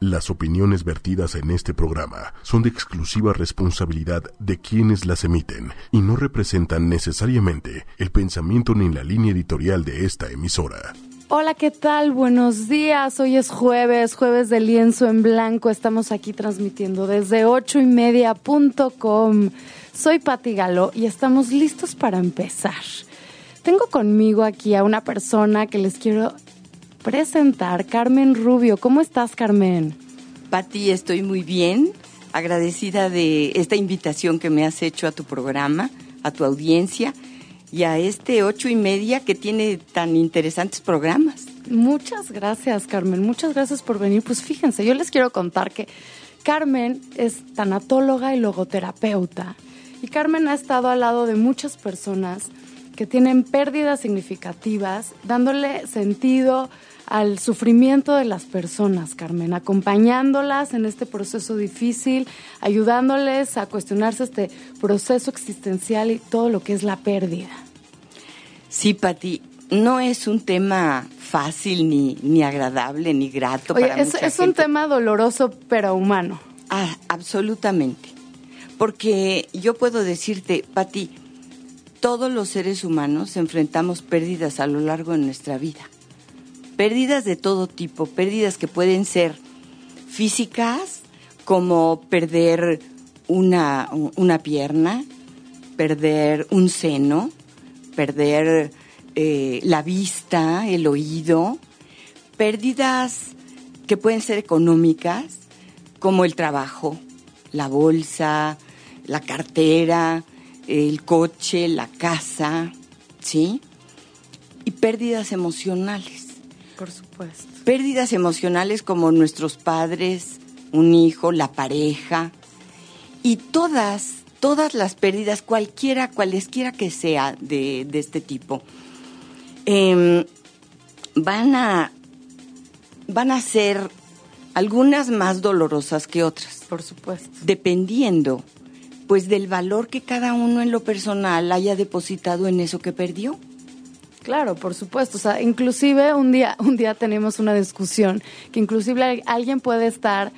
Las opiniones vertidas en este programa son de exclusiva responsabilidad de quienes las emiten y no representan necesariamente el pensamiento ni la línea editorial de esta emisora. Hola, ¿qué tal? Buenos días. Hoy es jueves, jueves de lienzo en blanco. Estamos aquí transmitiendo desde ocho y media Soy Pati Galo y estamos listos para empezar. Tengo conmigo aquí a una persona que les quiero presentar, Carmen Rubio. ¿Cómo estás, Carmen? Pati, estoy muy bien, agradecida de esta invitación que me has hecho a tu programa, a tu audiencia y a este ocho y media que tiene tan interesantes programas. Muchas gracias, Carmen. Muchas gracias por venir. Pues fíjense, yo les quiero contar que Carmen es tanatóloga y logoterapeuta. Y Carmen ha estado al lado de muchas personas que tienen pérdidas significativas, dándole sentido al sufrimiento de las personas, Carmen, acompañándolas en este proceso difícil, ayudándoles a cuestionarse este proceso existencial y todo lo que es la pérdida. Sí, Pati, no es un tema fácil, ni, ni agradable, ni grato para es, mucha es un tema doloroso, pero humano. Ah, absolutamente. Porque yo puedo decirte, Pati, todos los seres humanos enfrentamos pérdidas a lo largo de nuestra vida pérdidas de todo tipo, pérdidas que pueden ser físicas, como perder una, pierna, perder un seno, perder eh, la vista, el oído, pérdidas que pueden ser económicas, como el trabajo, la bolsa, la cartera, el coche, la casa, ¿sí? Y pérdidas emocionales por supuesto. Pérdidas emocionales como nuestros padres, un hijo, la pareja. Y todas, todas las pérdidas, cualquiera, cualesquiera que sea de, este tipo, em, van, a, van a ser algunas más dolorosas que otras. Por supuesto. Dependiendo, pues, del valor que cada uno en lo personal haya depositado en eso que perdió. Claro, por supuesto. O sea, inclusive un día, un día tenemos una discusión que inclusive alguien puede estar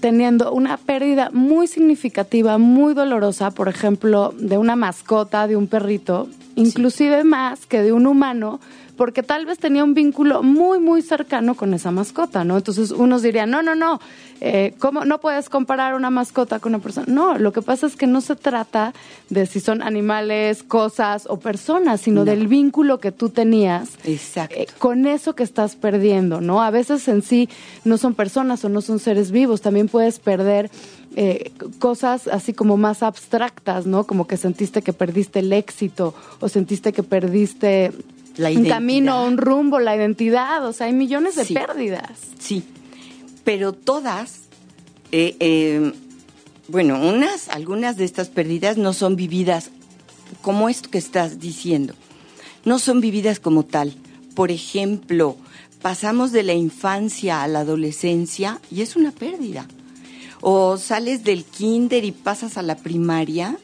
teniendo una pérdida muy significativa, muy dolorosa, por ejemplo, de una mascota, de un perrito, inclusive más que de un humano, porque tal vez tenía un vínculo muy, muy cercano con esa mascota, ¿no? Entonces unos dirían, no, no, no, eh, ¿cómo no puedes comparar una mascota con una persona? No, lo que pasa es que no se trata de si son animales, cosas o personas, sino del vínculo que tú tenías eh, con eso que estás perdiendo, ¿no? A veces en sí no son personas o no son seres vivos, también puedes perder eh, cosas así como más abstractas, ¿no? Como que sentiste que perdiste el éxito o sentiste que perdiste un camino, un rumbo, la identidad, o sea, hay millones de pérdidas. Sí, pero todas, eh, eh, bueno, unas, algunas de estas pérdidas no son vividas como esto que estás diciendo, no son vividas como tal. Por ejemplo, pasamos de la infancia a la adolescencia y es una pérdida. O sales del kinder y pasas a la primaria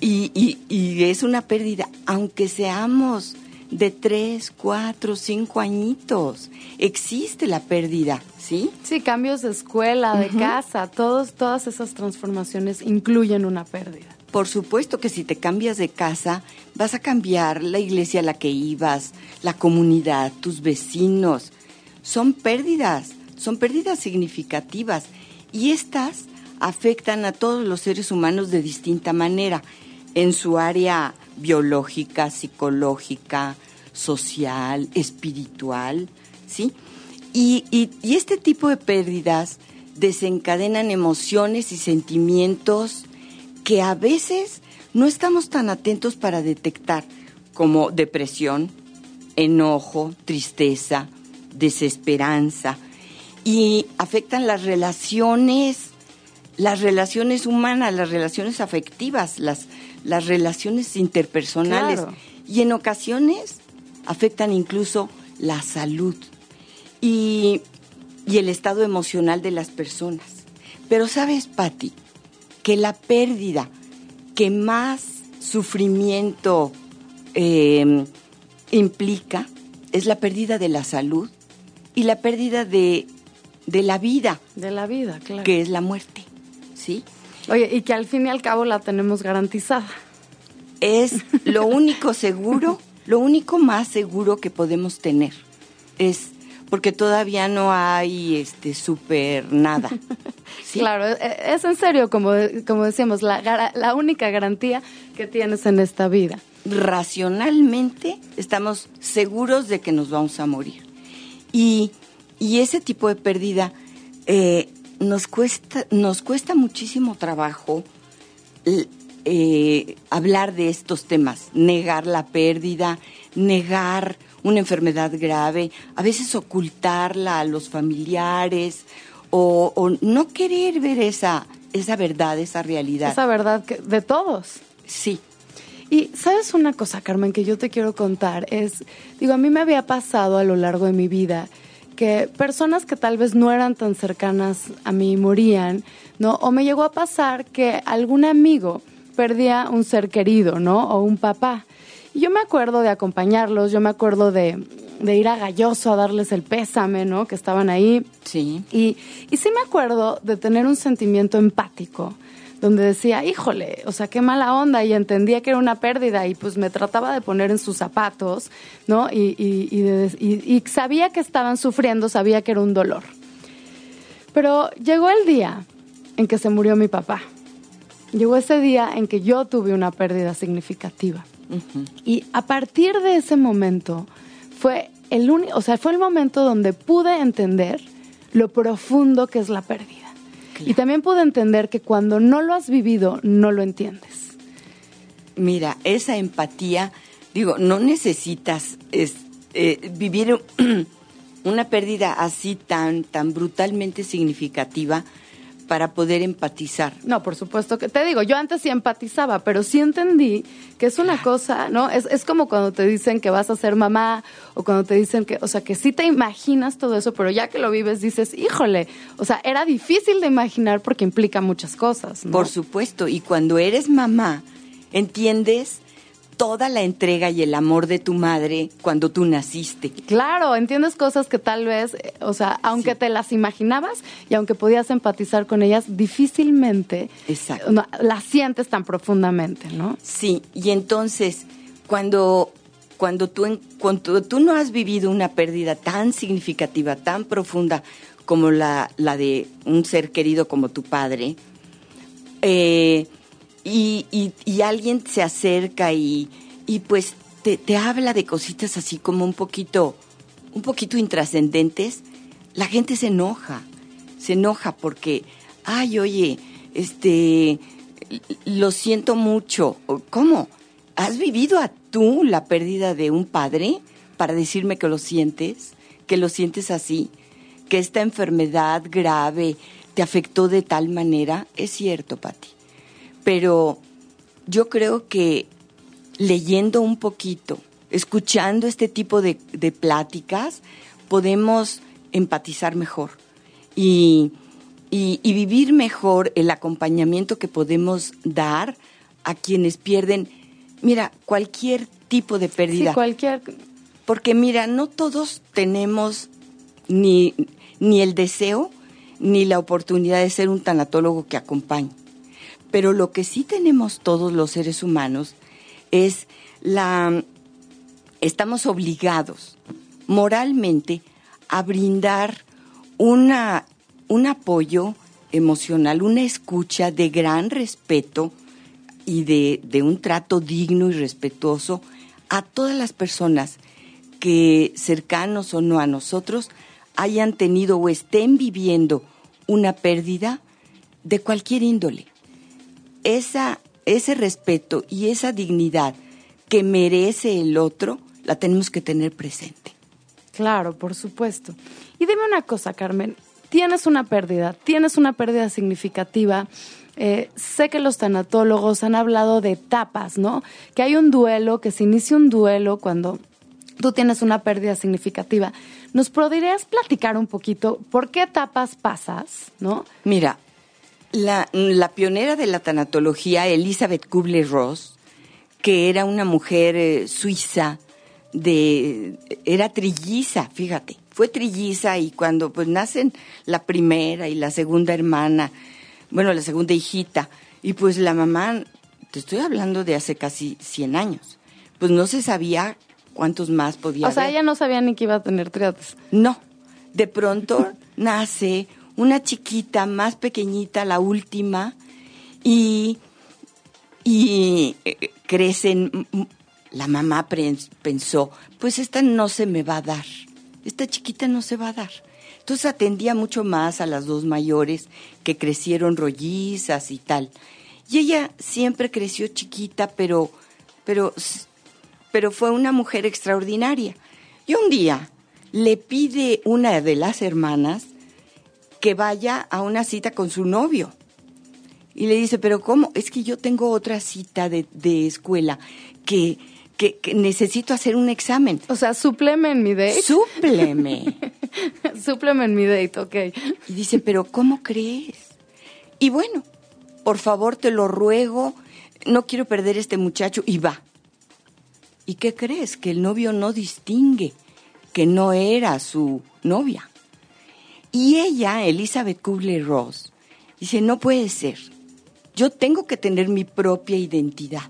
y, y es una pérdida, aunque seamos de tres, cuatro, cinco añitos. Existe la pérdida, ¿sí? Sí, cambios de escuela, de casa, todos, todas esas transformaciones incluyen una pérdida. Por supuesto que si te cambias de casa, vas a cambiar la iglesia a la que ibas, la comunidad, tus vecinos. Son pérdidas, son pérdidas significativas y estas afectan a todos los seres humanos de distinta manera en su área biológica, psicológica, social, espiritual, ¿sí? Y, este tipo de pérdidas desencadenan emociones y sentimientos que a veces no estamos tan atentos para detectar, como depresión, enojo, tristeza, desesperanza, y afectan las relaciones, las relaciones humanas, las relaciones afectivas, las, las relaciones interpersonales. Y en ocasiones afectan incluso la salud y, el estado emocional de las personas. Pero sabes, Patti, que la pérdida que más sufrimiento em, implica es la pérdida de la salud y la pérdida de, de la vida. De la vida, claro. Que es la muerte, ¿sí? Oye, y que al fin y al cabo la tenemos garantizada. Es lo único seguro, lo único más seguro que podemos tener. Es porque todavía no hay este súper nada. Claro, e, e, es en serio, como, como decíamos, la, la única garantía que tienes en esta vida. Racionalmente estamos seguros de que nos vamos a morir. Y, y ese tipo de pérdida eh, nos, cuesta, nos cuesta muchísimo trabajo eh, hablar de estos temas, negar la pérdida, negar una enfermedad grave, a veces ocultarla a los familiares o, no querer ver esa, esa verdad, esa realidad. Esa verdad que, de todos. Sí. Y sabes una cosa, Carmen, que yo te quiero contar, es, digo, a mí me había pasado a lo largo de mi vida que personas que tal vez no eran tan cercanas a mí morían, ¿no? O me llegó a pasar que algún amigo perdía un ser querido, ¿no? O un papá. Y yo me acuerdo de acompañarlos, yo me acuerdo de, ir a Galloso a darles el pésame, ¿no? Que estaban ahí. Sí. Y, y sí me acuerdo de tener un sentimiento empático, donde decía, híjole, o sea, qué mala onda, y entendía que era una pérdida, y pues me trataba de poner en sus zapatos, ¿no? Y, y, y sabía que estaban sufriendo, sabía que era un dolor. Pero llegó el día en que se murió mi papá. Llegó ese día en que yo tuve una pérdida significativa. Y a partir de ese momento fue el único, o sea, fue el momento donde pude entender lo profundo que es la pérdida. Y también pude entender que cuando no lo has vivido, no lo entiendes. Mira, esa empatía, digo, no necesitas eh, vivir una pérdida así tan, tan brutalmente significativa para poder empatizar. No, por supuesto que te digo, yo antes sí empatizaba, pero sí entendí que es una cosa, ¿no? Es, es como cuando te dicen que vas a ser mamá o cuando te dicen que, o sea, que sí te imaginas todo eso, pero ya que lo vives dices, híjole, o sea, era difícil de imaginar porque implica muchas cosas. ¿no? Por supuesto, y cuando eres mamá, entiendes toda la entrega y el amor de tu madre cuando tú naciste. Claro, entiendes cosas que tal vez, eh, o sea, aunque te las imaginabas y aunque podías empatizar con ellas, difícilmente las sientes tan profundamente, ¿no? Sí, y entonces cuando cuando tú cuando tú no has vivido una pérdida tan significativa, tan profunda como la, la de un ser querido como tu padre, eh, y, y, alguien se acerca y, y pues te, te, habla de cositas así como un poquito, un poquito intrascendentes, la gente se enoja, se enoja porque, ay, oye, este, lo siento mucho. ¿Cómo? ¿Has vivido a tú la pérdida de un padre para decirme que lo sientes? Que lo sientes así, que esta enfermedad grave te afectó de tal manera. Es cierto, Pati pero yo creo que leyendo un poquito, escuchando este tipo de, pláticas, podemos empatizar mejor y, vivir mejor el acompañamiento que podemos dar a quienes pierden, mira, cualquier tipo de pérdida. Sí, cualquier. Porque mira, no todos tenemos ni, ni el deseo ni la oportunidad de ser un tanatólogo que acompañe. Pero lo que sí tenemos todos los seres humanos es la... Estamos obligados moralmente a brindar una, un apoyo emocional, una escucha de gran respeto y de, de un trato digno y respetuoso a todas las personas que cercanos o no a nosotros hayan tenido o estén viviendo una pérdida de cualquier índole esa, ese respeto y esa dignidad que merece el otro, la tenemos que tener presente. Claro, por supuesto. Y dime una cosa, Carmen, tienes una pérdida, tienes una pérdida significativa. Eh, sé que los tanatólogos han hablado de etapas, ¿no? Que hay un duelo, que se inicia un duelo cuando tú tienes una pérdida significativa. ¿Nos podrías platicar un poquito por qué etapas pasas, no? Mira, la, pionera de la tanatología, Elizabeth Kubler-Ross, que era una mujer eh, suiza, de, era trilliza, fíjate, fue trilliza y cuando pues nacen la primera y la segunda hermana, bueno, la segunda hijita, y pues la mamá, te estoy hablando de hace casi 100 años, pues no se sabía cuántos más podía O sea, ella no sabía ni que iba a tener triates. No, de pronto nace una chiquita más pequeñita, la última, y, y eh, crecen. La mamá pensó, pues esta no se me va a dar, esta chiquita no se va a dar. Entonces atendía mucho más a las dos mayores que crecieron rollizas y tal. Y ella siempre creció chiquita, pero, pero, pero fue una mujer extraordinaria. Y un día le pide una de las hermanas que vaya a una cita con su novio. Y le dice, pero ¿cómo? Es que yo tengo otra cita de, de escuela que, que, que necesito hacer un examen. O sea, súpleme en mi date. Súpleme. súpleme en mi date, ok. Y dice, pero ¿cómo crees? Y bueno, por favor, te lo ruego, no quiero perder este muchacho. Y va. ¿Y qué crees? Que el novio no distingue que no era su novia. Y ella, Elizabeth Kubler-Ross, dice, no puede ser. Yo tengo que tener mi propia identidad.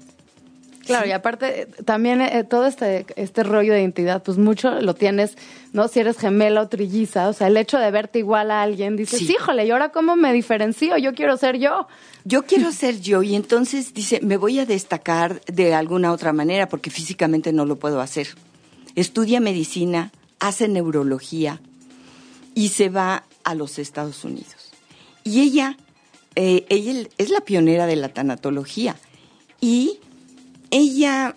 Claro, Sí. y aparte también eh, todo este, este rollo de identidad, pues mucho lo tienes, ¿no? Si eres gemela o trilliza, o sea, el hecho de verte igual a alguien, dices, Sí. híjole, ¿y ahora cómo me diferencio? Yo quiero ser yo. Yo quiero ser yo y entonces dice, me voy a destacar de alguna otra manera porque físicamente no lo puedo hacer. Estudia medicina, hace neurología y se va a los Estados Unidos. Y ella, eh, ella es la pionera de la tanatología y ella,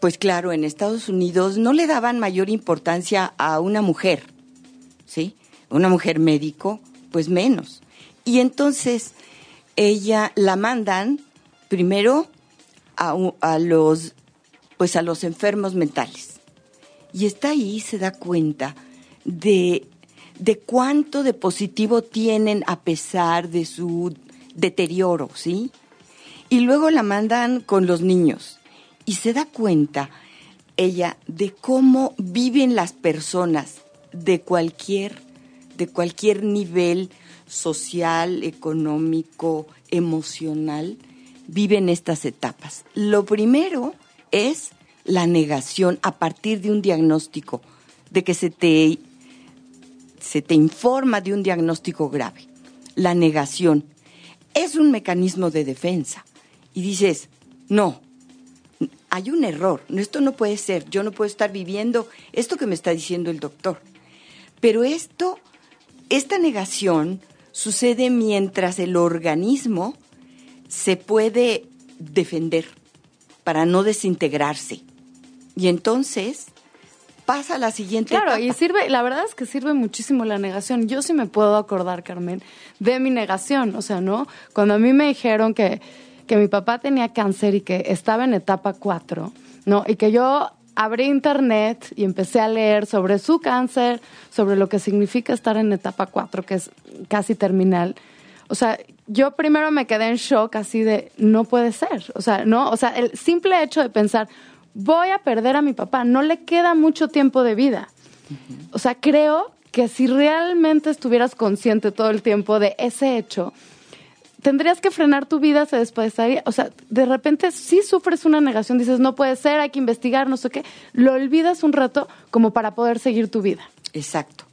pues claro, en Estados Unidos no le daban mayor importancia a una mujer, ¿sí? Una mujer médico, pues menos. Y entonces ella la mandan primero a, a los, pues a los enfermos mentales. Y está ahí, se da cuenta de, de cuánto de positivo tienen a pesar de su deterioro, ¿sí? Y luego la mandan con los niños y se da cuenta ella de cómo viven las personas de cualquier de cualquier nivel social, económico, emocional, viven estas etapas. Lo primero es la negación a partir de un diagnóstico, de que se te, se te informa de un diagnóstico grave. La negación es un mecanismo de defensa. Y dices, no, hay un error, esto no puede ser, yo no puedo estar viviendo esto que me está diciendo el doctor. Pero esto, esta negación sucede mientras el organismo se puede defender para no desintegrarse. Y entonces pasa a la siguiente Claro, etapa. y sirve, la verdad es que sirve muchísimo la negación. Yo sí me puedo acordar, Carmen, de mi negación. O sea, ¿no? Cuando a mí me dijeron que, que mi papá tenía cáncer y que estaba en etapa 4, ¿no? Y que yo abrí internet y empecé a leer sobre su cáncer, sobre lo que significa estar en etapa 4, que es casi terminal. O sea, yo primero me quedé en shock así de, no puede ser. O sea, no, o sea, el simple hecho de pensar, voy a perder a mi papá, no le queda mucho tiempo de vida. O sea, creo que si realmente estuvieras consciente todo el tiempo de ese hecho, tendrías que frenar tu vida, se despedazaría. O sea, de repente sí sufres una negación, dices, no puede ser, hay que investigar, no sé qué. Lo olvidas un rato como para poder seguir tu vida. Exacto.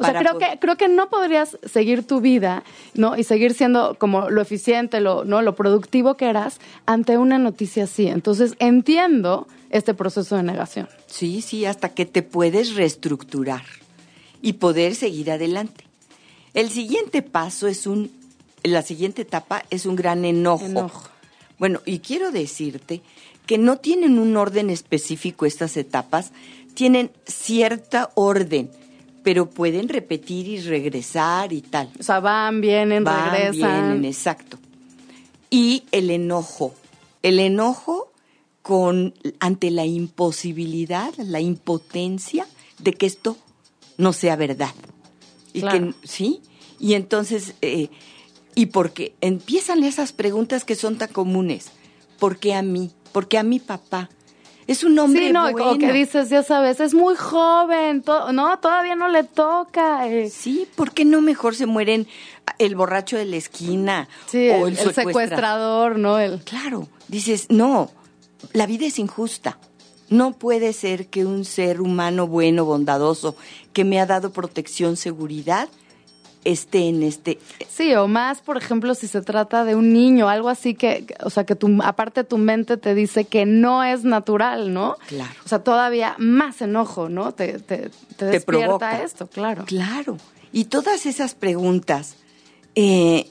O sea, creo que, creo que no podrías seguir tu vida, ¿no? Y seguir siendo como lo eficiente, lo, ¿no? Lo productivo que eras ante una noticia así. Entonces, entiendo este proceso de negación. Sí, sí, hasta que te puedes reestructurar y poder seguir adelante. El siguiente paso es un, la siguiente etapa es un gran enojo. Enojo. Bueno, y quiero decirte que no tienen un orden específico estas etapas, tienen cierta orden, pero pueden repetir y regresar y tal. O sea, van, vienen, Van, regresan. vienen, exacto. Y el enojo. El enojo con ante la imposibilidad, la impotencia de que esto no sea verdad. Y Claro. que sí, y entonces eh, y porque empiezan esas preguntas que son tan comunes. ¿Por qué a mí? ¿Por qué a mi papá? Es un hombre sí, no, bueno. o que dices, ya sabes, es muy joven, to- no, todavía no le toca. eh. Sí, ¿por qué no mejor se mueren el borracho de la esquina Sí, o el, el, el secuestra- secuestrador, ¿no? El, Claro, dices, no, la vida es injusta. No puede ser que un ser humano bueno, bondadoso, que me ha dado protección, seguridad, esté en este... Sí, o más, por ejemplo, si se trata de un niño, algo así que, o sea, que tu, aparte tu mente te dice que no es natural, ¿no? Claro. O sea, todavía más enojo, ¿no? Te, te, te despierta provoca. esto, claro. Claro. Y todas esas preguntas, eh,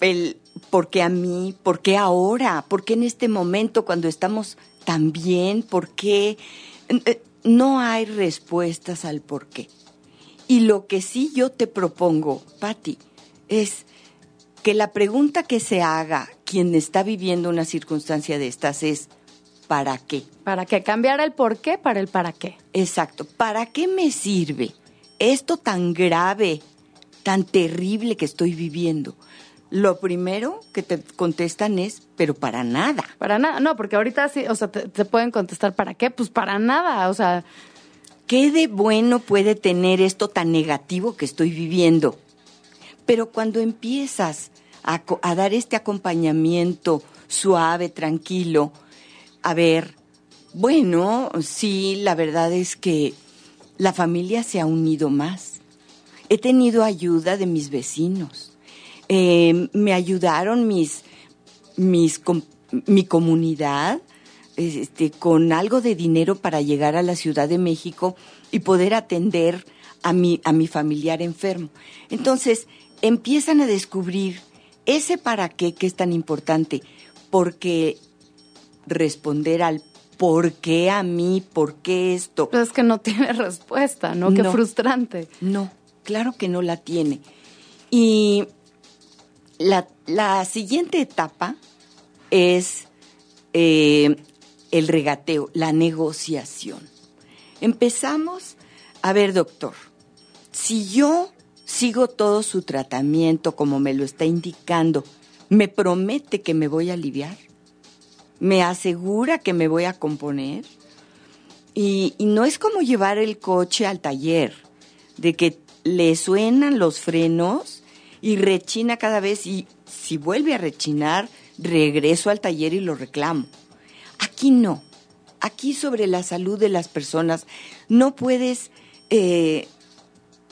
el ¿por qué a mí? ¿Por qué ahora? ¿Por qué en este momento cuando estamos tan bien? ¿Por qué? Eh, No hay respuestas al por qué. Y lo que sí yo te propongo, Patti, es que la pregunta que se haga quien está viviendo una circunstancia de estas es ¿para qué? Para que cambiara el por qué para el para qué. Exacto. ¿Para qué me sirve esto tan grave, tan terrible que estoy viviendo? Lo primero que te contestan es, pero para nada. Para nada, no, porque ahorita sí, o sea, te, te pueden contestar para qué, pues para nada, o sea, ¿Qué de bueno puede tener esto tan negativo que estoy viviendo? Pero cuando empiezas a, dar este acompañamiento suave, tranquilo, a ver, bueno, sí, la verdad es que la familia se ha unido más. He tenido ayuda de mis vecinos. Eh, me ayudaron mis, mis, mi comunidad este, con algo de dinero para llegar a la Ciudad de México y poder atender a mi, a mi familiar enfermo. Entonces, empiezan a descubrir ese para qué que es tan importante, porque responder al por qué a mí, por qué esto, pues es que no tiene respuesta, ¿no? Qué No. frustrante. no, claro que no la tiene. Y la, la siguiente etapa es eh, el regateo, la negociación. Empezamos, a ver doctor, si yo sigo todo su tratamiento como me lo está indicando, ¿me promete que me voy a aliviar? ¿Me asegura que me voy a componer? Y, y no es como llevar el coche al taller, de que le suenan los frenos y rechina cada vez y si vuelve a rechinar, regreso al taller y lo reclamo. Aquí no. Aquí sobre la salud de las personas no puedes eh,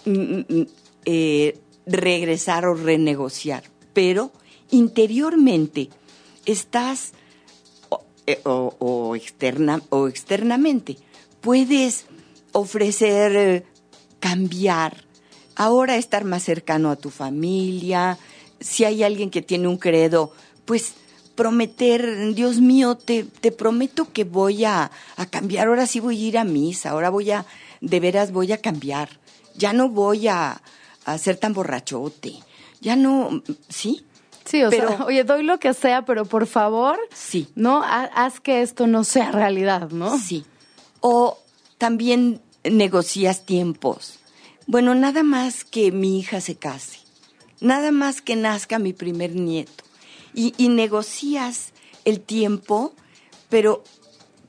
mm, mm, eh, regresar o renegociar, pero interiormente estás o, eh, externa, o externamente puedes ofrecer cambiar, ahora estar más cercano a tu familia, si hay alguien que tiene un credo, pues prometer, Dios mío, te, te prometo que voy a, a cambiar, ahora sí voy a ir a misa, ahora voy a, de veras voy a cambiar, ya no voy a, a ser tan borrachote, ya no, ¿sí? Sí, o Pero- sea, oye, doy lo que sea, pero por favor, Sí. no Ha- haz que esto no sea realidad, ¿no? Sí. O también negocias tiempos. Bueno, nada más que mi hija se case, nada más que nazca mi primer nieto. Y, y negocias el tiempo, pero,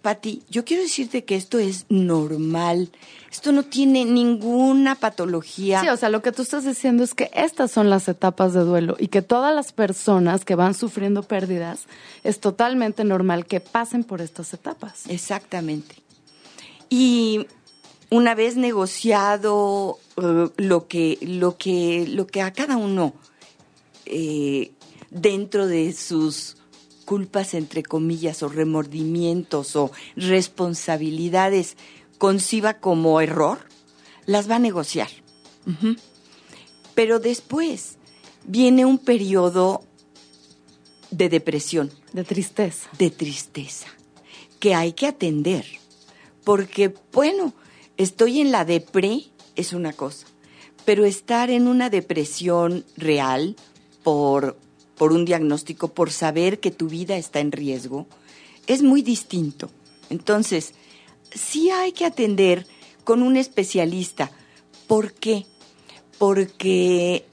Pati, yo quiero decirte que esto es normal. Esto no tiene ninguna patología. Sí, o sea, lo que tú estás diciendo es que estas son las etapas de duelo y que todas las personas que van sufriendo pérdidas es totalmente normal que pasen por estas etapas. Exactamente. Y una vez negociado eh, lo que lo que lo que a cada uno eh, dentro de sus culpas entre comillas o remordimientos o responsabilidades conciba como error, las va a negociar. Pero después viene un periodo de depresión De tristeza. de tristeza que hay que atender. Porque, bueno, estoy en la depre es una cosa, pero estar en una depresión real por, por un diagnóstico, por saber que tu vida está en riesgo, es muy distinto. Entonces, sí hay que atender con un especialista. ¿Por qué? Porque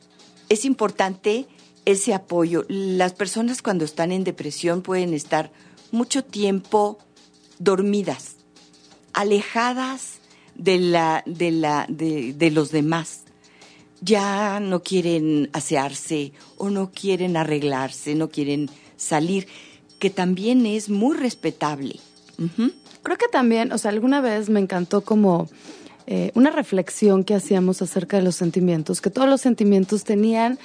es importante ese apoyo. Las personas cuando están en depresión pueden estar mucho tiempo dormidas, alejadas de, la, de, la, de, de los demás. Ya no quieren asearse o no quieren arreglarse, no quieren salir, que también es muy respetable. Creo que también, o sea, alguna vez me encantó como eh, una reflexión que hacíamos acerca de los sentimientos, que todos los sentimientos tenían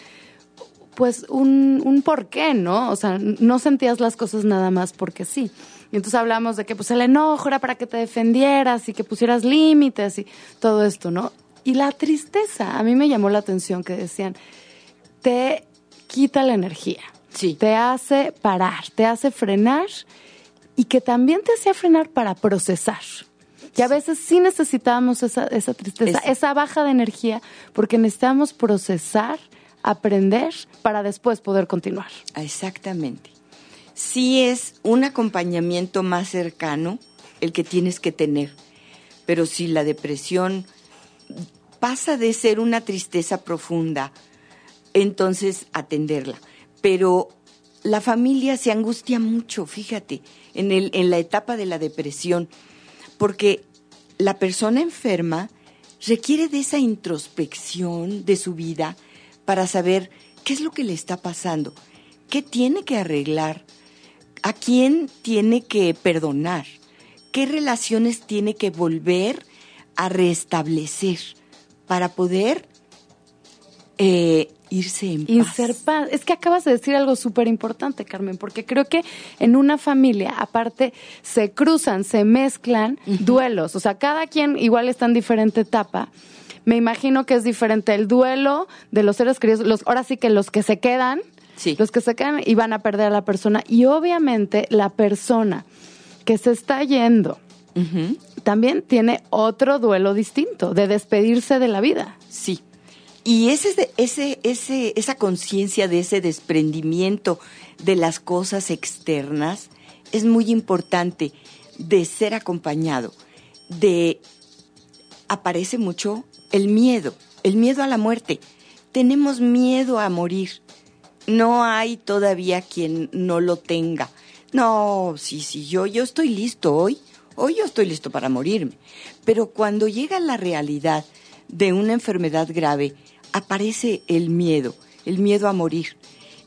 pues un, un porqué, ¿no? O sea, no sentías las cosas nada más porque sí. Y entonces hablamos de que pues el enojo era para que te defendieras y que pusieras límites y todo esto, ¿no? Y la tristeza, a mí me llamó la atención que decían, te quita la energía. Sí. Te hace parar, te hace frenar y que también te hacía frenar para procesar. Y a veces sí necesitábamos esa, esa tristeza, Esa. esa baja de energía, porque necesitamos procesar, aprender, para después poder continuar. Exactamente. Sí es un acompañamiento más cercano el que tienes que tener, pero si la depresión pasa de ser una tristeza profunda, entonces atenderla. Pero la familia se angustia mucho, fíjate, en, el, en la etapa de la depresión, porque la persona enferma requiere de esa introspección de su vida para saber qué es lo que le está pasando, qué tiene que arreglar, a quién tiene que perdonar, qué relaciones tiene que volver a restablecer para poder eh, irse en Y paz. ser paz. Es que acabas de decir algo súper importante, Carmen, porque creo que en una familia, aparte, se cruzan, se mezclan duelos. O sea, cada quien igual está en diferente etapa. Me imagino que es diferente el duelo de los seres queridos, los, ahora sí que los que se quedan, Sí. los que se quedan y van a perder a la persona. Y obviamente la persona que se está yendo. También tiene otro duelo distinto, de despedirse de la vida. Sí. Y ese, ese, ese, esa conciencia de ese desprendimiento de las cosas externas es muy importante de ser acompañado. De aparece mucho el miedo, el miedo a la muerte. Tenemos miedo a morir. No hay todavía quien no lo tenga. No, sí, sí, yo, yo estoy listo hoy. Hoy yo estoy listo para morirme. Pero cuando llega la realidad de una enfermedad grave, aparece el miedo, el miedo a morir.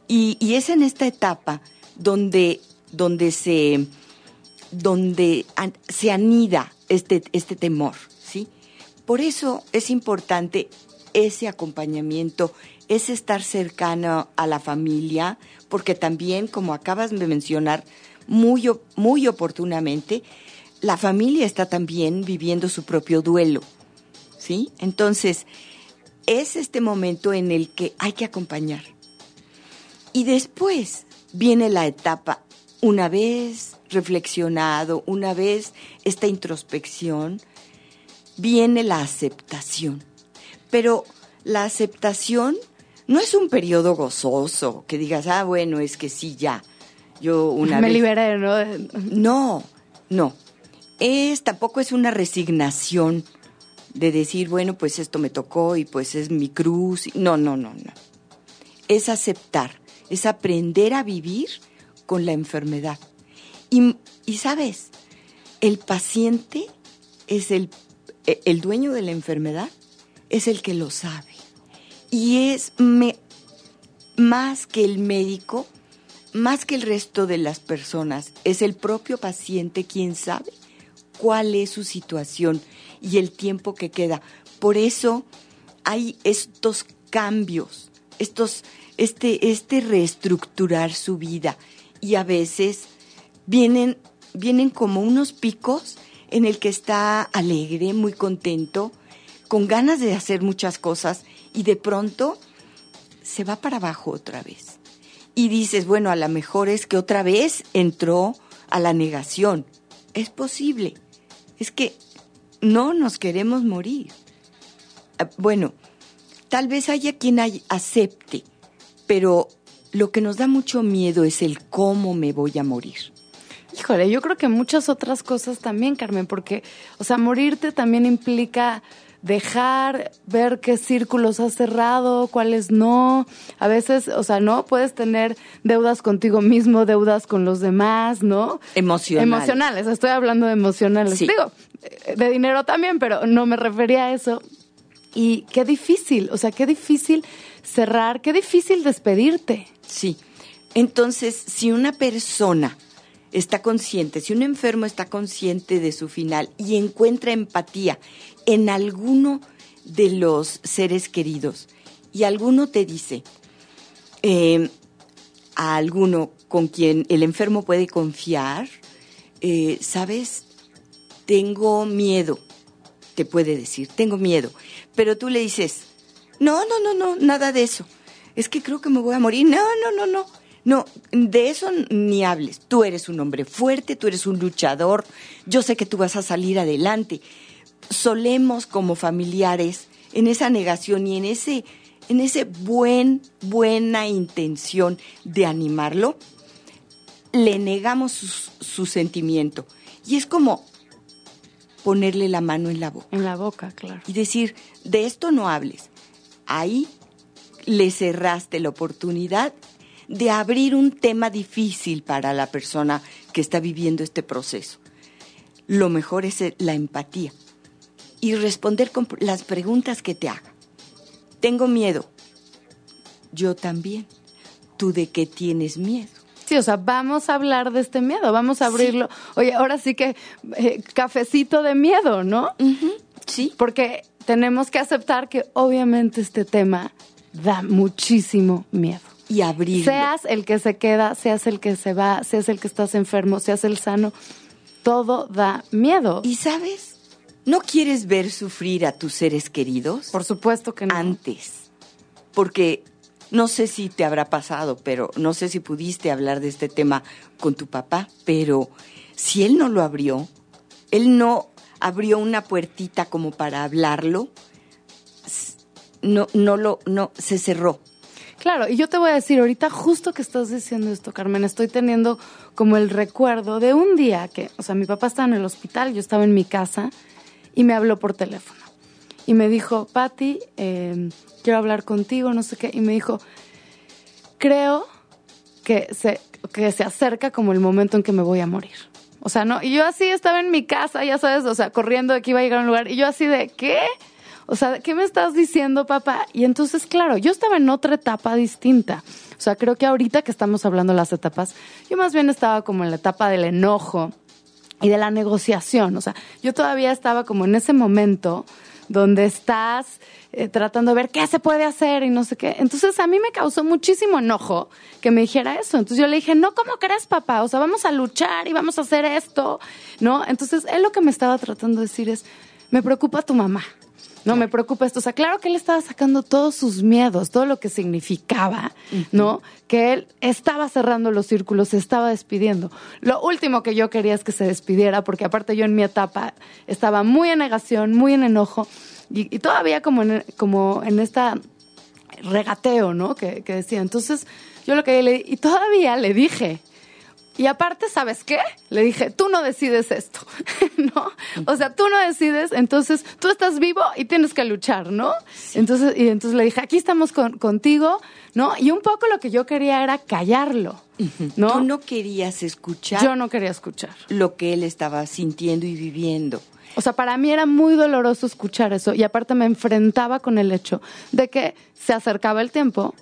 Y, es en esta etapa donde, donde, se, donde se anida este, este temor, ¿sí? Por eso es importante ese acompañamiento, ese estar cercano a la familia, porque también, como acabas de mencionar muy, muy oportunamente, la familia está también viviendo su propio duelo, ¿sí? Entonces, es este momento en el que hay que acompañar. Y después viene la etapa, una vez reflexionado, una vez esta introspección, viene la aceptación. Pero la aceptación no es un periodo gozoso, que digas, ah, bueno, es que sí, ya. Yo una Me vez. liberé, ¿no? No, no. Es tampoco es una resignación de decir, bueno, pues esto me tocó y pues es mi cruz. No, no, no, no. Es aceptar, es aprender a vivir con la enfermedad. Y, y sabes, el paciente es el, e- el dueño de la enfermedad, es el que lo sabe. Y es me- más que el médico, más que el resto de las personas, es el propio paciente quien sabe cuál es su situación y el tiempo que queda. Por eso hay estos cambios, estos, este, este reestructurar su vida. Y a veces vienen, vienen como unos picos en el que está alegre, muy contento, con ganas de hacer muchas cosas y de pronto se va para abajo otra vez. Y dices, bueno, a lo mejor es que otra vez entró a la negación. Es posible. Es que no nos queremos morir. Ah, Bueno, tal vez haya quien acepte, pero lo que nos da mucho miedo es el cómo me voy a morir. Híjole, yo creo que muchas otras cosas también, Carmen, porque, o sea, morirte también implica dejar, ver qué círculos has cerrado, cuáles no. A veces, o sea, no puedes tener deudas contigo mismo, deudas con los demás, ¿no? Emocionales. Emocionales, estoy hablando de emocionales. Digo, de dinero también, pero no me refería a eso. Y qué difícil, o sea, qué difícil cerrar, qué difícil despedirte. Sí. Entonces, si una persona está consciente, si un enfermo está consciente de su final y encuentra empatía en alguno de los seres queridos y alguno te dice, eh, a alguno con quien el enfermo puede confiar, eh, sabes, tengo miedo, te puede decir, tengo miedo, pero tú le dices, no, no, no, no, nada de eso, es que creo que me voy a morir, no, no, no, no, no, de eso ni hables. Tú eres un hombre fuerte, tú eres un luchador, yo sé que tú vas a salir adelante. Solemos como familiares en esa negación y en ese en ese buen buena intención de animarlo, le negamos su, su sentimiento y es como ponerle la mano en la boca. En la boca, claro. Y decir, de esto no hables. Ahí le cerraste la oportunidad de abrir un tema difícil para la persona que está viviendo este proceso. Lo mejor es la empatía y responder con las preguntas que te haga. Tengo miedo. Yo también. ¿Tú de qué tienes miedo? Sí, o sea, vamos a hablar de este miedo, vamos a abrirlo. Oye, ahora sí que eh, cafecito de miedo, ¿no? Sí. Porque tenemos que aceptar que obviamente este tema da muchísimo miedo y abrirlo. Seas el que se queda, seas el que se va, seas el que estás enfermo, seas el sano, todo da miedo. ¿Y sabes? ¿No quieres ver sufrir a tus seres queridos? Por supuesto que no. Antes. Porque no sé si te habrá pasado, pero no sé si pudiste hablar de este tema con tu papá, pero si él no lo abrió, él no abrió una puertita como para hablarlo, no, no lo, no, se cerró. Claro, y yo te voy a decir, ahorita justo que estás diciendo esto, Carmen, estoy teniendo como el recuerdo de un día que, o sea, mi papá estaba en el hospital, yo estaba en mi casa y me habló por teléfono. Y me dijo, Patti, em, quiero hablar contigo, no sé qué. Y me dijo, creo que se, que se acerca como el momento en que me voy a morir. O sea, no, y yo así estaba en mi casa, ya sabes, o sea, corriendo de que iba a llegar a un lugar, y yo así de, ¿qué? O sea, ¿qué me estás diciendo, papá? Y entonces, claro, yo estaba en otra etapa distinta. O sea, creo que ahorita que estamos hablando de las etapas, yo más bien estaba como en la etapa del enojo y de la negociación. O sea, yo todavía estaba como en ese momento donde estás eh, tratando de ver qué se puede hacer y no sé qué. Entonces a mí me causó muchísimo enojo que me dijera eso. Entonces yo le dije, no, ¿cómo crees, papá? O sea, vamos a luchar y vamos a hacer esto, ¿no? Entonces él lo que me estaba tratando de decir es, me preocupa tu mamá. No, me preocupa esto. O sea, claro que él estaba sacando todos sus miedos, todo lo que significaba, ¿no? Que él estaba cerrando los círculos, se estaba despidiendo. Lo último que yo quería es que se despidiera, porque aparte yo en mi etapa estaba muy en negación, muy en enojo, y, todavía como en, como en esta regateo, ¿no? Que, que decía. Entonces, yo lo que le y todavía le dije, y aparte, ¿sabes qué? Le dije, tú no decides esto, ¿no? O sea, tú no decides, entonces tú estás vivo y tienes que luchar, ¿no? Entonces, y entonces le dije, aquí estamos contigo, ¿no? Y un poco lo que yo quería era callarlo, ¿no? Tú no querías escuchar. Yo no quería escuchar. Lo que él estaba sintiendo y viviendo. O sea, para mí era muy doloroso escuchar eso y aparte me enfrentaba con el hecho de que se acercaba el tiempo,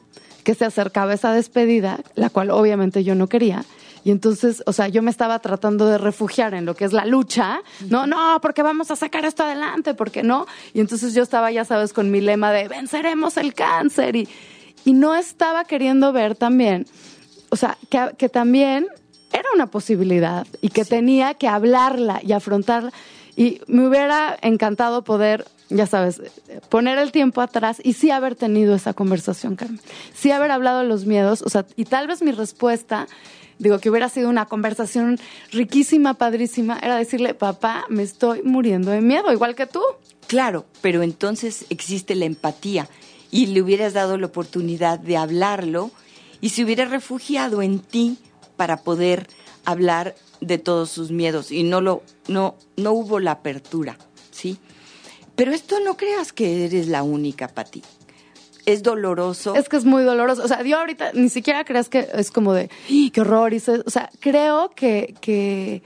que se acercaba esa despedida, la cual obviamente yo no quería y entonces, o sea, yo me estaba tratando de refugiar en lo que es la lucha, no, no, porque vamos a sacar esto adelante, porque no. Y entonces yo estaba, ya sabes, con mi lema de venceremos el cáncer y, y no estaba queriendo ver también, o sea, que, que también era una posibilidad y que tenía que hablarla y afrontarla. Y me hubiera encantado poder, ya sabes, poner el tiempo atrás y sí haber tenido esa conversación, Carmen. Sí haber hablado de los miedos, o sea, y tal vez mi respuesta digo, que hubiera sido una conversación riquísima, padrísima, era decirle, papá, me estoy muriendo de miedo, igual que tú. Claro, pero entonces existe la empatía y le hubieras dado la oportunidad de hablarlo y se hubiera refugiado en ti para poder hablar de todos sus miedos y no lo no no hubo la apertura, ¿sí? Pero esto no creas que eres la única, Pati. Es doloroso. Es que es muy doloroso. O sea, yo ahorita ni siquiera creas que es como de, ¡ay, qué horror. O sea, creo que, que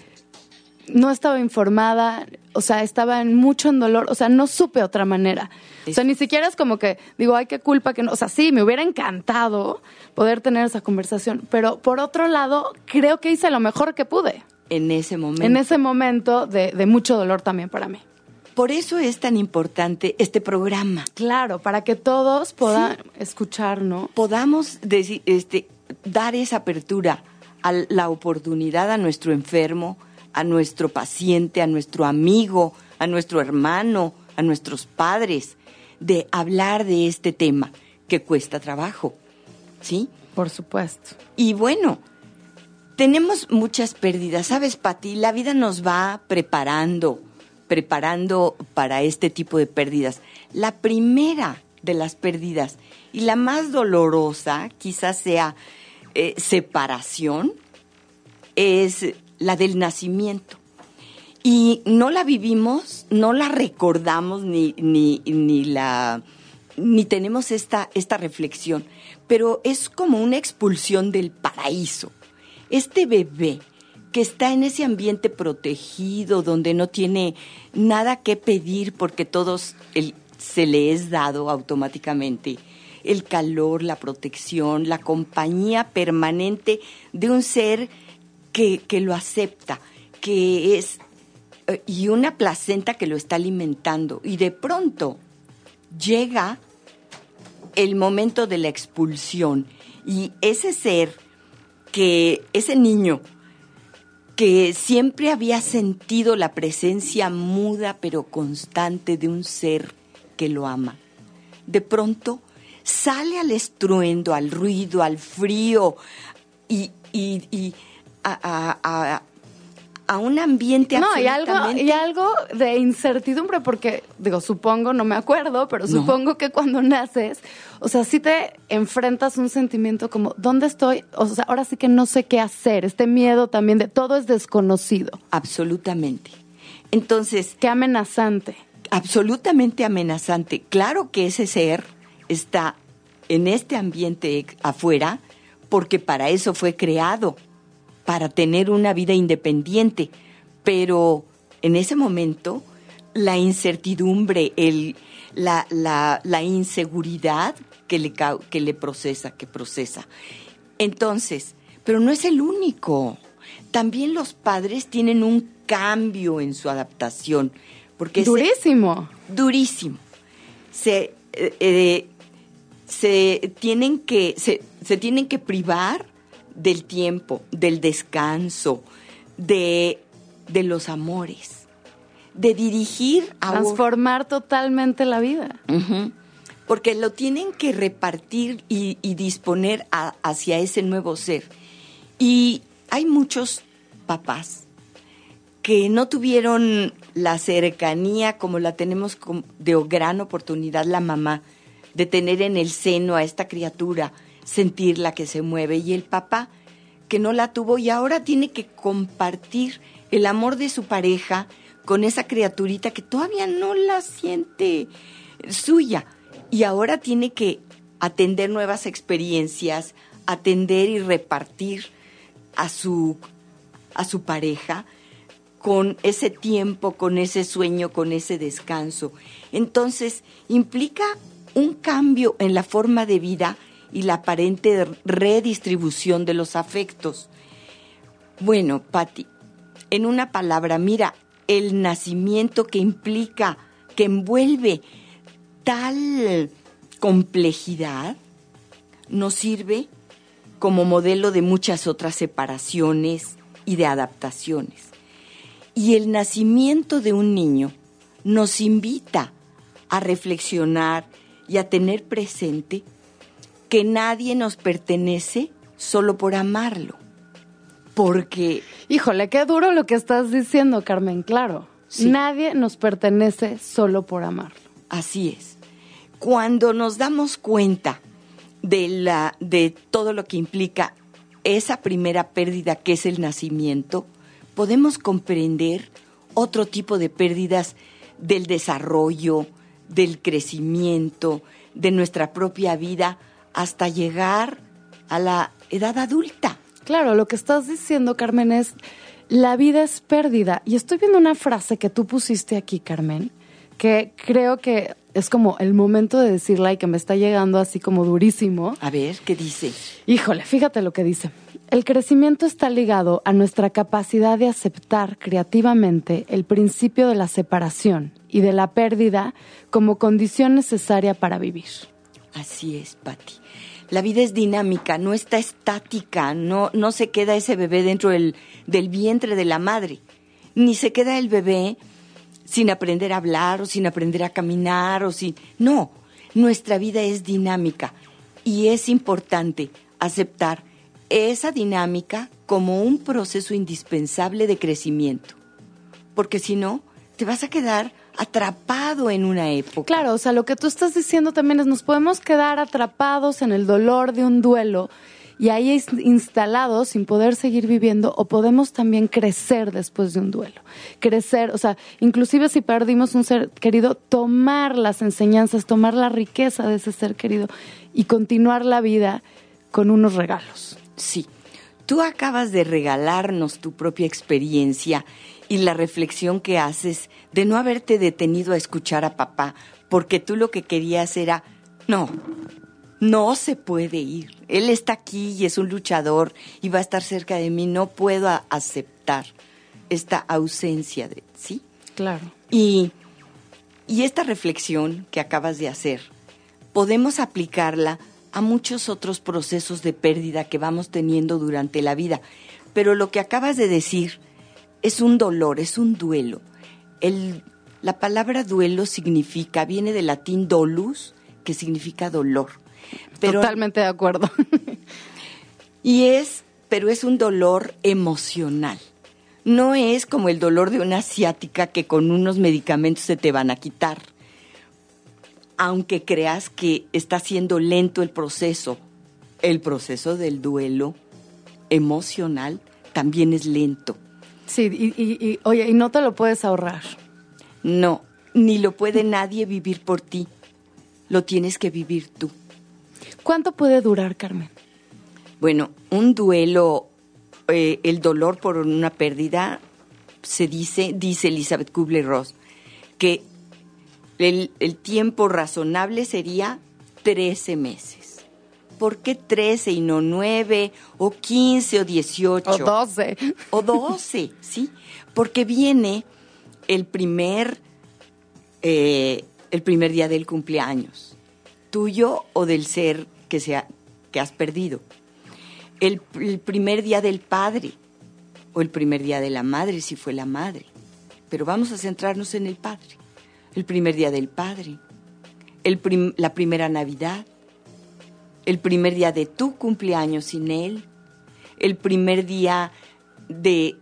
no estaba informada, o sea, estaba en mucho en dolor, o sea, no supe otra manera. O sea, ni siquiera es como que digo, ay, qué culpa que no, o sea, sí, me hubiera encantado poder tener esa conversación, pero por otro lado, creo que hice lo mejor que pude en ese momento. en ese momento de, de mucho dolor también para mí. Por eso es tan importante este programa. Claro, para que todos puedan escuchar, ¿no? Podamos deci- este, dar esa apertura a la oportunidad a nuestro enfermo, a nuestro paciente, a nuestro amigo, a nuestro hermano, a nuestros padres, de hablar de este tema que cuesta trabajo. ¿Sí? Por supuesto. Y bueno, tenemos muchas pérdidas. ¿Sabes, Pati? La vida nos va preparando, preparando para este tipo de pérdidas. La primera de las pérdidas y la más dolorosa quizás sea eh, separación, es la del nacimiento. Y no la vivimos, no la recordamos ni, ni, ni la ni tenemos esta, esta reflexión, pero es como una expulsión del paraíso. Este bebé que está en ese ambiente protegido, donde no tiene nada que pedir porque todos se le es dado automáticamente, el calor, la protección, la compañía permanente de un ser que, que lo acepta, que es, eh, y una placenta que lo está alimentando. Y de pronto llega el momento de la expulsión y ese ser que, ese niño que siempre había sentido la presencia muda pero constante de un ser que lo ama, de pronto sale al estruendo, al ruido, al frío y, y- y a, a un ambiente No, y algo, y algo de incertidumbre, porque, digo, supongo, no me acuerdo, pero No. supongo que cuando naces, o sea, sí te enfrentas un sentimiento como, ¿dónde estoy? O sea, ahora sí que no sé qué hacer. Este miedo también de todo es desconocido. Absolutamente. Entonces, Qué amenazante. absolutamente amenazante. Claro que ese ser está en este ambiente afuera porque para eso fue creado, para tener una vida independiente. Pero en ese momento, la incertidumbre, el, la, la- la inseguridad que le, que le procesa, que procesa. Entonces, pero no es el único. También los padres tienen un cambio en su adaptación. Porque Durísimo. durísimo. Se, eh, eh, se tienen que se, se tienen que privar del tiempo, del descanso, de, de los amores, de dirigir a un- Transformar totalmente la vida. Porque lo tienen que repartir y, y disponer a- hacia ese nuevo ser. Y hay muchos papás que no tuvieron la cercanía como la tenemos de gran oportunidad la mamá, de tener en el seno a esta criatura, sentirla que se mueve, y el papá que no la tuvo y ahora tiene que compartir el amor de su pareja con esa criaturita que todavía no la siente suya y ahora tiene que atender nuevas experiencias, atender y repartir a su a su pareja con ese tiempo, con ese sueño, con ese descanso. Entonces, implica un cambio en la forma de vida y la aparente redistribución de los afectos. Bueno, Patti, en una palabra, mira, el nacimiento que implica, que envuelve tal complejidad, nos sirve como modelo de muchas otras separaciones y de adaptaciones. Y el nacimiento de un niño nos invita a reflexionar y a tener presente que nadie nos pertenece solo por amarlo. Porque Híjole, qué duro lo que estás diciendo, Carmen, claro. Sí. Nadie nos pertenece solo por amarlo. Así es. Cuando nos damos cuenta de, la, de todo lo que implica esa primera pérdida que es el nacimiento, podemos comprender otro tipo de pérdidas del desarrollo, del crecimiento, de nuestra propia vida, hasta llegar a la edad adulta. Claro, lo que estás diciendo, Carmen, es la vida es pérdida. Y estoy viendo una frase que tú pusiste aquí, Carmen, que creo que es como el momento de decirla y que me está llegando así como durísimo. A ver, ¿qué dice? Híjole, fíjate lo que dice. El crecimiento está ligado a nuestra capacidad de aceptar creativamente el principio de la separación y de la pérdida como condición necesaria para vivir. Así es, Patti. La vida es dinámica, no está estática, no, no se queda ese bebé dentro del, del vientre de la madre, ni se queda el bebé sin aprender a hablar o sin aprender a caminar o sin... No, nuestra vida es dinámica y es importante aceptar esa dinámica como un proceso indispensable de crecimiento, porque si no, te vas a quedar atrapado en una época. Claro, o sea, lo que tú estás diciendo también es nos podemos quedar atrapados en el dolor de un duelo y ahí instalados sin poder seguir viviendo o podemos también crecer después de un duelo. Crecer, o sea, inclusive si perdimos un ser querido, tomar las enseñanzas, tomar la riqueza de ese ser querido y continuar la vida con unos regalos. Sí, tú acabas de regalarnos tu propia experiencia y la reflexión que haces de no haberte detenido a escuchar a papá, porque tú lo que querías era, no, no se puede ir. Él está aquí y es un luchador y va a estar cerca de mí. No puedo aceptar esta ausencia de, ¿sí? Claro. Y, y esta reflexión que acabas de hacer, podemos aplicarla a muchos otros procesos de pérdida que vamos teniendo durante la vida. Pero lo que acabas de decir es un dolor, es un duelo. El, la palabra duelo significa, viene del latín dolus, que significa dolor. Totalmente de acuerdo. y es, pero es un dolor emocional. No es como el dolor de una asiática que con unos medicamentos se te van a quitar. Aunque creas que está siendo lento el proceso, el proceso del duelo emocional también es lento. Sí, y, y, oye, y no te lo puedes ahorrar. No, ni lo puede nadie vivir por ti. Lo tienes que vivir tú. ¿Cuánto puede durar, Carmen? Bueno, un duelo, eh, el dolor por una pérdida, se dice, dice Elizabeth Kubler-Ross, que el, el, tiempo razonable sería 13 meses. ¿Por qué 13 y no 9 o 15 o 18? O 12. O 12, sí. Porque viene el primer, eh, el primer día del cumpleaños, tuyo o del ser que, sea, que has perdido. El, el primer día del padre o el primer día de la madre, si fue la madre. Pero vamos a centrarnos en el padre. El primer día del padre, el la primera Navidad, el primer día de tu cumpleaños sin él, el primer día de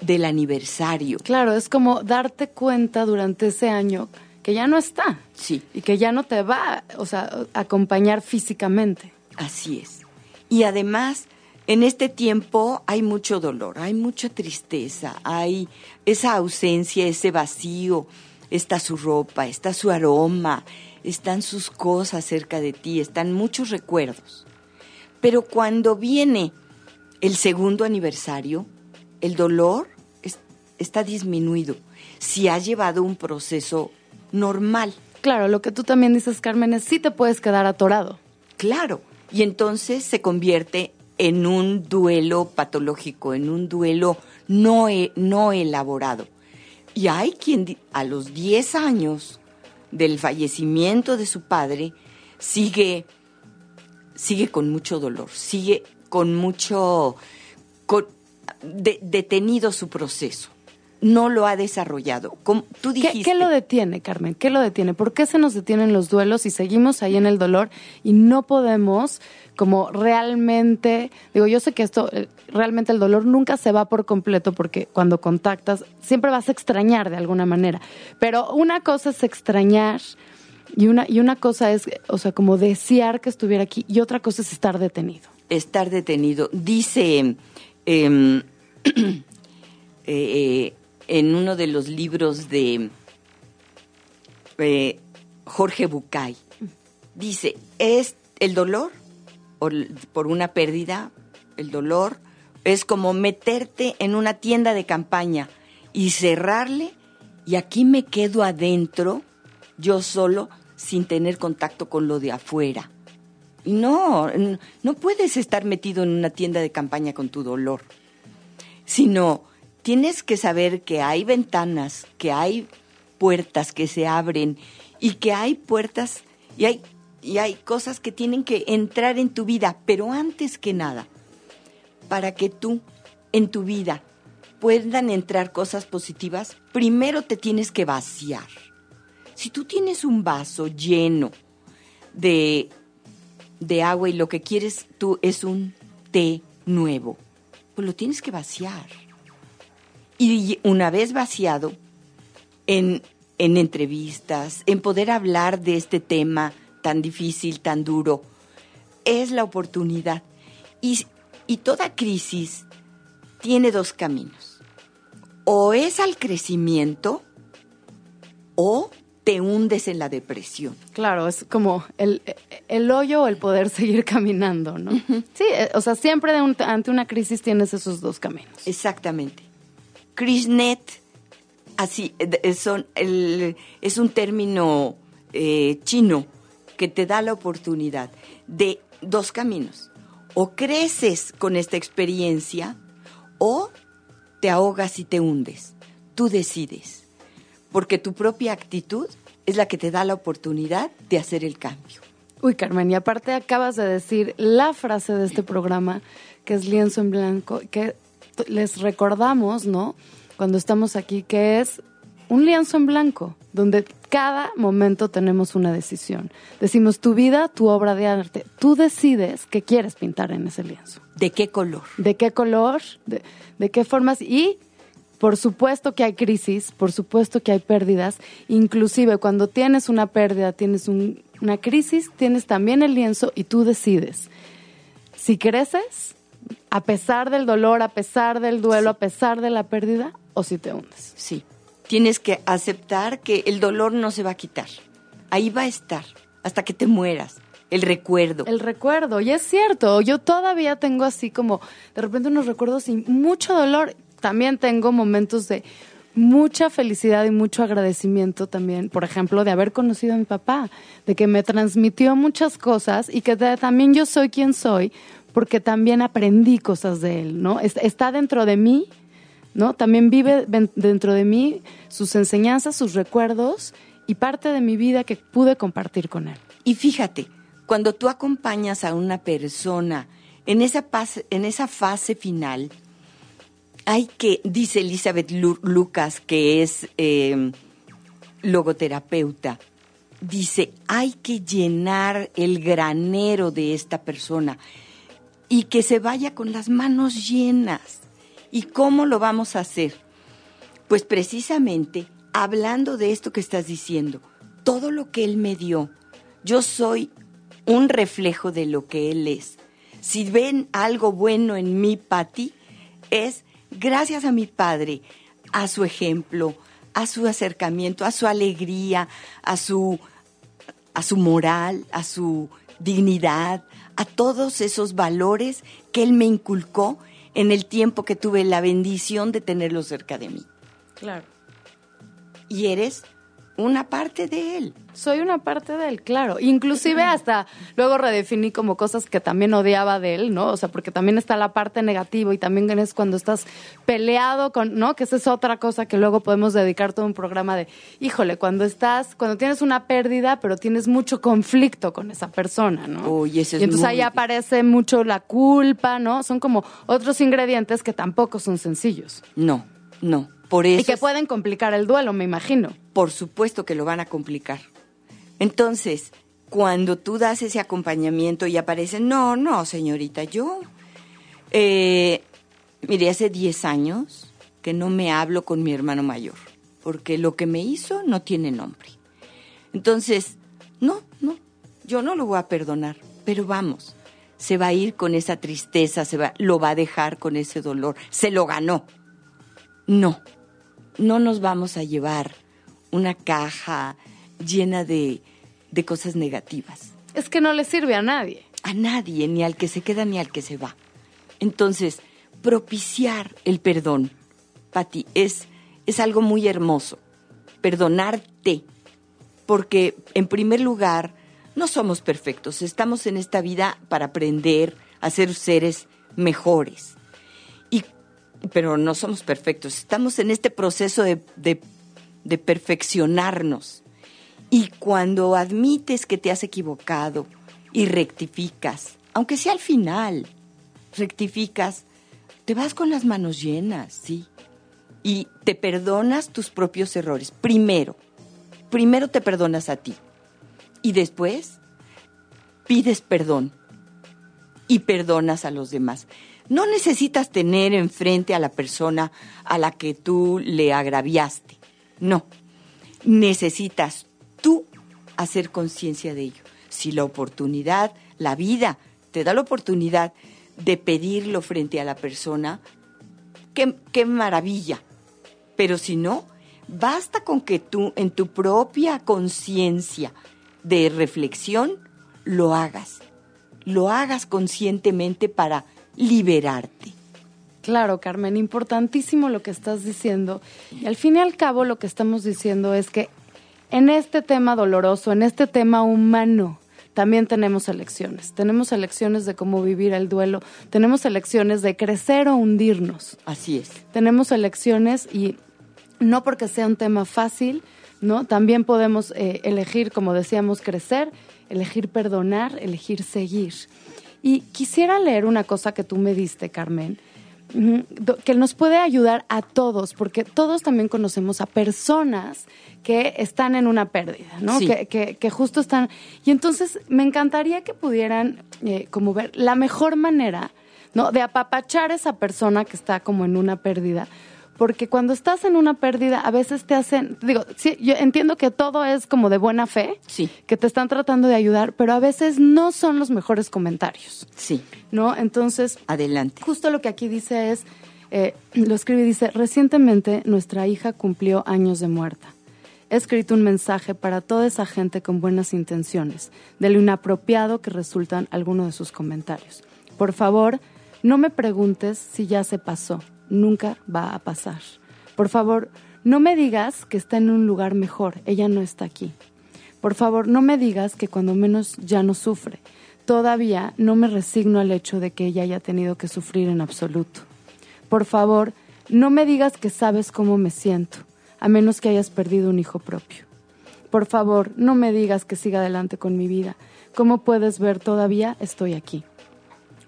del aniversario. Claro, es como darte cuenta durante ese año que ya no está. Sí. Y que ya no te va, o sea, a acompañar físicamente. Así es. Y además, en este tiempo hay mucho dolor, hay mucha tristeza, hay esa ausencia, ese vacío. Está su ropa, está su aroma, están sus cosas cerca de ti, están muchos recuerdos. Pero cuando viene el segundo aniversario, el dolor está disminuido. Si ha llevado un proceso normal. Claro, lo que tú también dices, Carmen, es sí te puedes quedar atorado. Claro, y entonces se convierte en un duelo patológico, en un duelo no, no elaborado. Y hay quien a los 10 años del fallecimiento de su padre sigue, sigue con mucho dolor, sigue con mucho detenido su proceso no lo ha desarrollado. tú dijiste, ¿Qué, lo detiene, Carmen? ¿Qué lo detiene? ¿Por qué se nos detienen los duelos y seguimos ahí en el dolor y no podemos como realmente, digo, yo sé que esto, eh, realmente el dolor nunca se va por completo porque cuando contactas siempre vas a extrañar de alguna manera, pero una cosa es extrañar y una, y una cosa es, o sea, como desear que estuviera aquí y otra cosa es estar detenido. Estar detenido. Dice... Em, eh, eh, en uno de los libros de eh, Jorge Bucay. Dice, es el dolor por una pérdida, el dolor es como meterte en una tienda de campaña y cerrarle y aquí me quedo adentro, yo solo, sin tener contacto con lo de afuera. No, no puedes estar metido en una tienda de campaña con tu dolor, sino tienes que saber que hay ventanas, que hay puertas que se abren y que hay puertas y hay, y hay cosas que tienen que entrar en tu vida, pero antes que nada, para que tú en tu vida puedan entrar cosas positivas, primero te tienes que vaciar. Si tú tienes un vaso lleno de, de agua y lo que quieres tú es un té nuevo, pues lo tienes que vaciar. Y una vez vaciado, en, en entrevistas, en poder hablar de este tema tan difícil, tan duro, es la oportunidad. Y, y toda crisis tiene dos caminos. O es al crecimiento o te hundes en la depresión. Claro, es como el, el hoyo o el poder seguir caminando, ¿no? Sí, eh, o sea, siempre ante una crisis tienes esos dos caminos. Exactamente. Krishnet, así, eh, son es un término eh, chino que te da la oportunidad de dos caminos. O creces con esta experiencia o te ahogas y te hundes. Tú decides, porque tu propia actitud es la que te da la oportunidad de hacer el cambio. Uy, Carmen, y aparte acabas de decir la frase de este programa, que es lienzo en blanco, que les recordamos, ¿no? Cuando estamos aquí, que es un lienzo en blanco, donde cada momento tenemos una decisión. Decimos tu vida, tu obra de arte. Tú decides qué quieres pintar en ese lienzo. ¿De qué color? ¿De qué color? ¿De, de qué formas? Y por supuesto que hay crisis, por supuesto que hay pérdidas. Inclusive cuando tienes una pérdida, tienes una crisis, tienes también el lienzo y tú decides. Si creces, a pesar del dolor, a pesar del duelo, a pesar de la pérdida, o si te hundes. Sí tienes que aceptar que el dolor no se va a quitar. Ahí va a estar hasta que te mueras. El recuerdo. El recuerdo, y es cierto, yo todavía tengo así como de repente unos recuerdos y mucho dolor. También tengo momentos de mucha felicidad y mucho agradecimiento también, por ejemplo, de haber conocido a mi papá, de que me transmitió muchas cosas y que también yo soy quien soy, porque también aprendí cosas de él, ¿no? Está dentro de mí ¿no? También vive dentro de mí sus enseñanzas, sus recuerdos y parte de mi vida que pude compartir con él. Y fíjate, cuando tú acompañas a una persona en esa, en esa fase final, hay que, dice Elizabeth Lucas, que es em, logoterapeuta, dice, hay que llenar el granero de esta persona y que se vaya con las manos llenas. ¿Y cómo lo vamos a hacer? Pues precisamente hablando de esto que estás diciendo, todo lo que Él me dio, yo soy un reflejo de lo que Él es. Si ven algo bueno en mí, Patti, es gracias a mi Padre, a su ejemplo, a su acercamiento, a su alegría, a su, a su moral, a su dignidad, a todos esos valores que Él me inculcó en el tiempo que tuve la bendición de tenerlo cerca de mí. Claro. Y eres una parte de él. Soy una parte de él, claro. Inclusive hasta luego redefiní como cosas que también odiaba de él, ¿no? O sea, porque también está la parte negativa y también es cuando estás peleado con, ¿no? Que esa es otra cosa que luego podemos dedicar todo un programa de, híjole, cuando estás, cuando tienes una pérdida, pero tienes mucho conflicto con esa persona, ¿no? y, eso y entonces ahí aparece mucho la culpa, ¿no? Son como otros ingredientes que tampoco son sencillos. No, no. Por eso y que pueden complicar el duelo, me imagino. Por supuesto que lo van a complicar. Entonces, cuando tú das ese acompañamiento y aparece, no, no, señorita, yo, eh, mire, hace 10 años que no me hablo con mi hermano mayor, porque lo que me hizo no tiene nombre. Entonces, no, no, yo no lo voy a perdonar, pero vamos, se va a ir con esa tristeza, se va, lo va a dejar con ese dolor, se lo ganó. No, no nos vamos a llevar una caja llena de, de cosas negativas. Es que no le sirve a nadie. A nadie, ni al que se queda ni al que se va. Entonces, propiciar el perdón, Pati, es, es algo muy hermoso. Perdonarte. Porque, en primer lugar, no somos perfectos. Estamos en esta vida para aprender a ser seres mejores. Pero no somos perfectos. Estamos en este proceso de, de perfeccionarnos. Y cuando admites que te has equivocado y rectificas, aunque sea al final, rectificas, te vas con las manos llenas, ¿sí? Y te perdonas tus propios errores. Primero, primero te perdonas a ti. Y después pides perdón y perdonas a los demás. No necesitas tener enfrente a la persona a la que tú le agraviaste. No. Necesitas tú hacer conciencia de ello. Si la oportunidad, la vida, te da la oportunidad de pedirlo frente a la persona, qué, qué maravilla. Pero si no, basta con que tú en tu propia conciencia de reflexión lo hagas. Lo hagas conscientemente para liberarte. Claro, Carmen, importantísimo lo que estás diciendo. Y al fin y al cabo lo que estamos diciendo es que en este tema doloroso, en este tema humano, también tenemos elecciones. Tenemos elecciones de cómo vivir el duelo, tenemos elecciones de crecer o hundirnos. Así es. Tenemos elecciones y no porque sea un tema fácil, ¿no? También podemos eh, elegir, como decíamos, crecer, elegir perdonar, elegir seguir. Y quisiera leer una cosa que tú me diste, Carmen, que nos puede ayudar a todos, porque todos también conocemos a personas que están en una pérdida, ¿no? Que, que, justo están. Y entonces me encantaría que pudieran eh, como ver la mejor manera, ¿no? De apapachar a esa persona que está como en una pérdida porque cuando estás en una pérdida a veces te hacen, digo, sí, yo entiendo que todo es como de buena fe, sí. que te están tratando de ayudar, pero a veces no son los mejores comentarios. Sí. ¿No? Entonces, adelante. Justo lo que aquí dice es, eh, lo escribe y dice, recientemente nuestra hija cumplió años de muerta. He escrito un mensaje para toda esa gente con buenas intenciones, de lo inapropiado que resultan algunos de sus comentarios. Por favor, no me preguntes si ya se pasó nunca va a pasar. Por favor, no me digas que está en un lugar mejor, ella no está aquí. Por favor, no me digas que cuando menos ya no sufre. Todavía no me resigno al hecho de que ella haya tenido que sufrir en absoluto. Por favor, no me digas que sabes cómo me siento, a menos que hayas perdido un hijo propio. Por favor, no me digas que siga adelante con mi vida. Como puedes ver, todavía estoy aquí.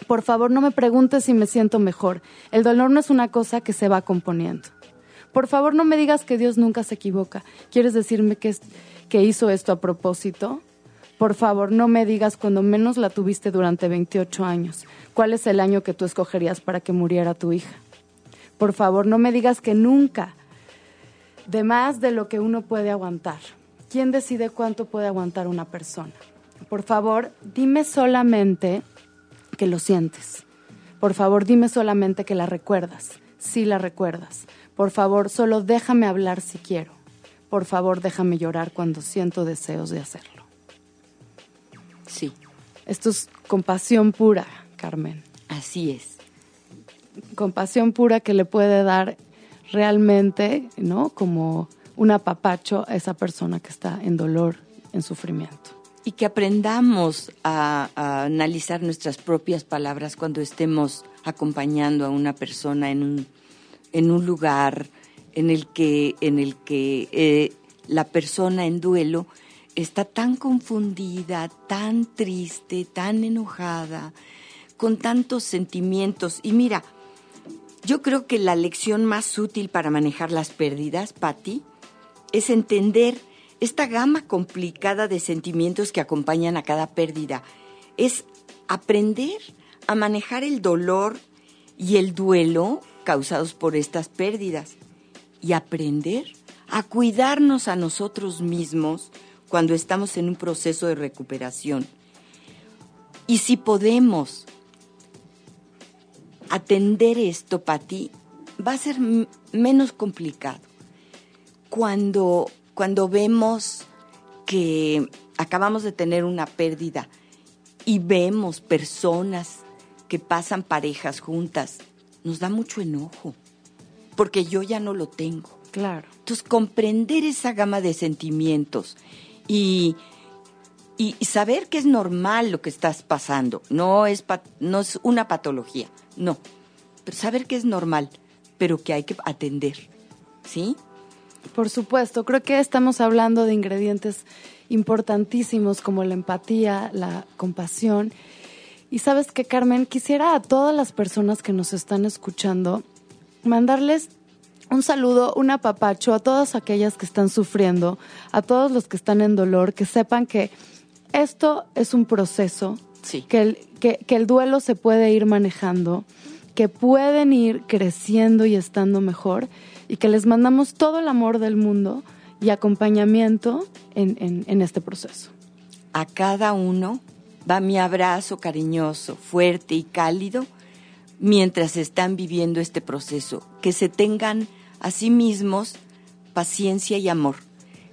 Por favor, no me preguntes si me siento mejor. El dolor no es una cosa que se va componiendo. Por favor, no me digas que Dios nunca se equivoca. ¿Quieres decirme que, que hizo esto a propósito? Por favor, no me digas cuando menos la tuviste durante 28 años. ¿Cuál es el año que tú escogerías para que muriera tu hija? Por favor, no me digas que nunca, de más de lo que uno puede aguantar. ¿Quién decide cuánto puede aguantar una persona? Por favor, dime solamente que lo sientes. Por favor, dime solamente que la recuerdas, si la recuerdas. Por favor, solo déjame hablar si quiero. Por favor, déjame llorar cuando siento deseos de hacerlo. Sí. Esto es compasión pura, Carmen. Así es. Compasión pura que le puede dar realmente, ¿no? Como un apapacho a esa persona que está en dolor, en sufrimiento y que aprendamos a, analizar nuestras propias palabras cuando estemos acompañando a una persona en un, lugar en el que, en el que eh, la persona en duelo está tan confundida, tan triste, tan enojada, con tantos sentimientos. Y mira, yo creo que la lección más útil para manejar las pérdidas, Patti, es entender esta gama complicada de sentimientos que acompañan a cada pérdida. Es aprender a manejar el dolor y el duelo causados por estas pérdidas y aprender a cuidarnos a nosotros mismos cuando estamos en un proceso de recuperación. Y si podemos atender esto, ti, va a ser menos complicado. Cuando cuando vemos que acabamos de tener una pérdida y vemos personas que pasan parejas juntas, nos da mucho enojo, porque yo ya no lo tengo. Claro. Entonces, comprender esa gama de sentimientos y, y saber que es normal lo que estás pasando, no es, no es una patología, no, pero saber que es normal, pero que hay que atender, ¿sí? Por supuesto, creo que estamos hablando de ingredientes importantísimos como la empatía, la compasión. Y sabes que, Carmen, quisiera a todas las personas que nos están escuchando mandarles un saludo, un apapacho a todas aquellas que están sufriendo, a todos los que están en dolor, que sepan que esto es un proceso, que, el, que, que el duelo se puede ir manejando, que pueden ir creciendo y estando mejor y que les mandamos todo el amor del mundo y acompañamiento en, en, este proceso. A cada uno va mi abrazo cariñoso, fuerte y cálido mientras están viviendo este proceso. Que se tengan a sí mismos paciencia y amor.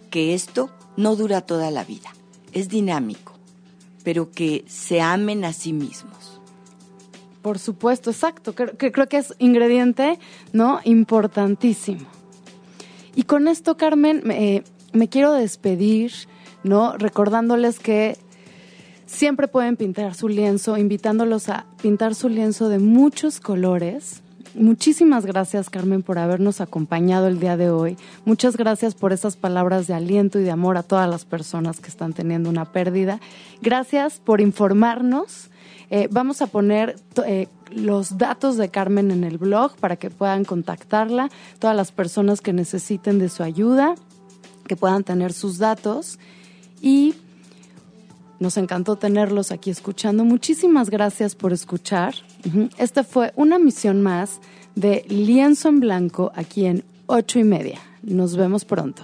Que esto no dura toda la vida, es dinámico, pero que se amen a sí mismos. Por supuesto, exacto. Creo, que, creo que es ingrediente, ¿no? Importantísimo. Y con esto, Carmen, me, me quiero despedir, ¿no? Recordándoles que siempre pueden pintar su lienzo, invitándolos a pintar su lienzo de muchos colores. Muchísimas gracias, Carmen, por habernos acompañado el día de hoy. Muchas gracias por esas palabras de aliento y de amor a todas las personas que están teniendo una pérdida. Gracias por informarnos eh, vamos a poner eh, los datos de Carmen en el blog para que puedan contactarla, todas las personas que necesiten de su ayuda, que puedan tener sus datos y nos encantó tenerlos aquí escuchando. Muchísimas gracias por escuchar. Esta fue una misión más de Lienzo en Blanco aquí en ocho y media. Nos vemos pronto.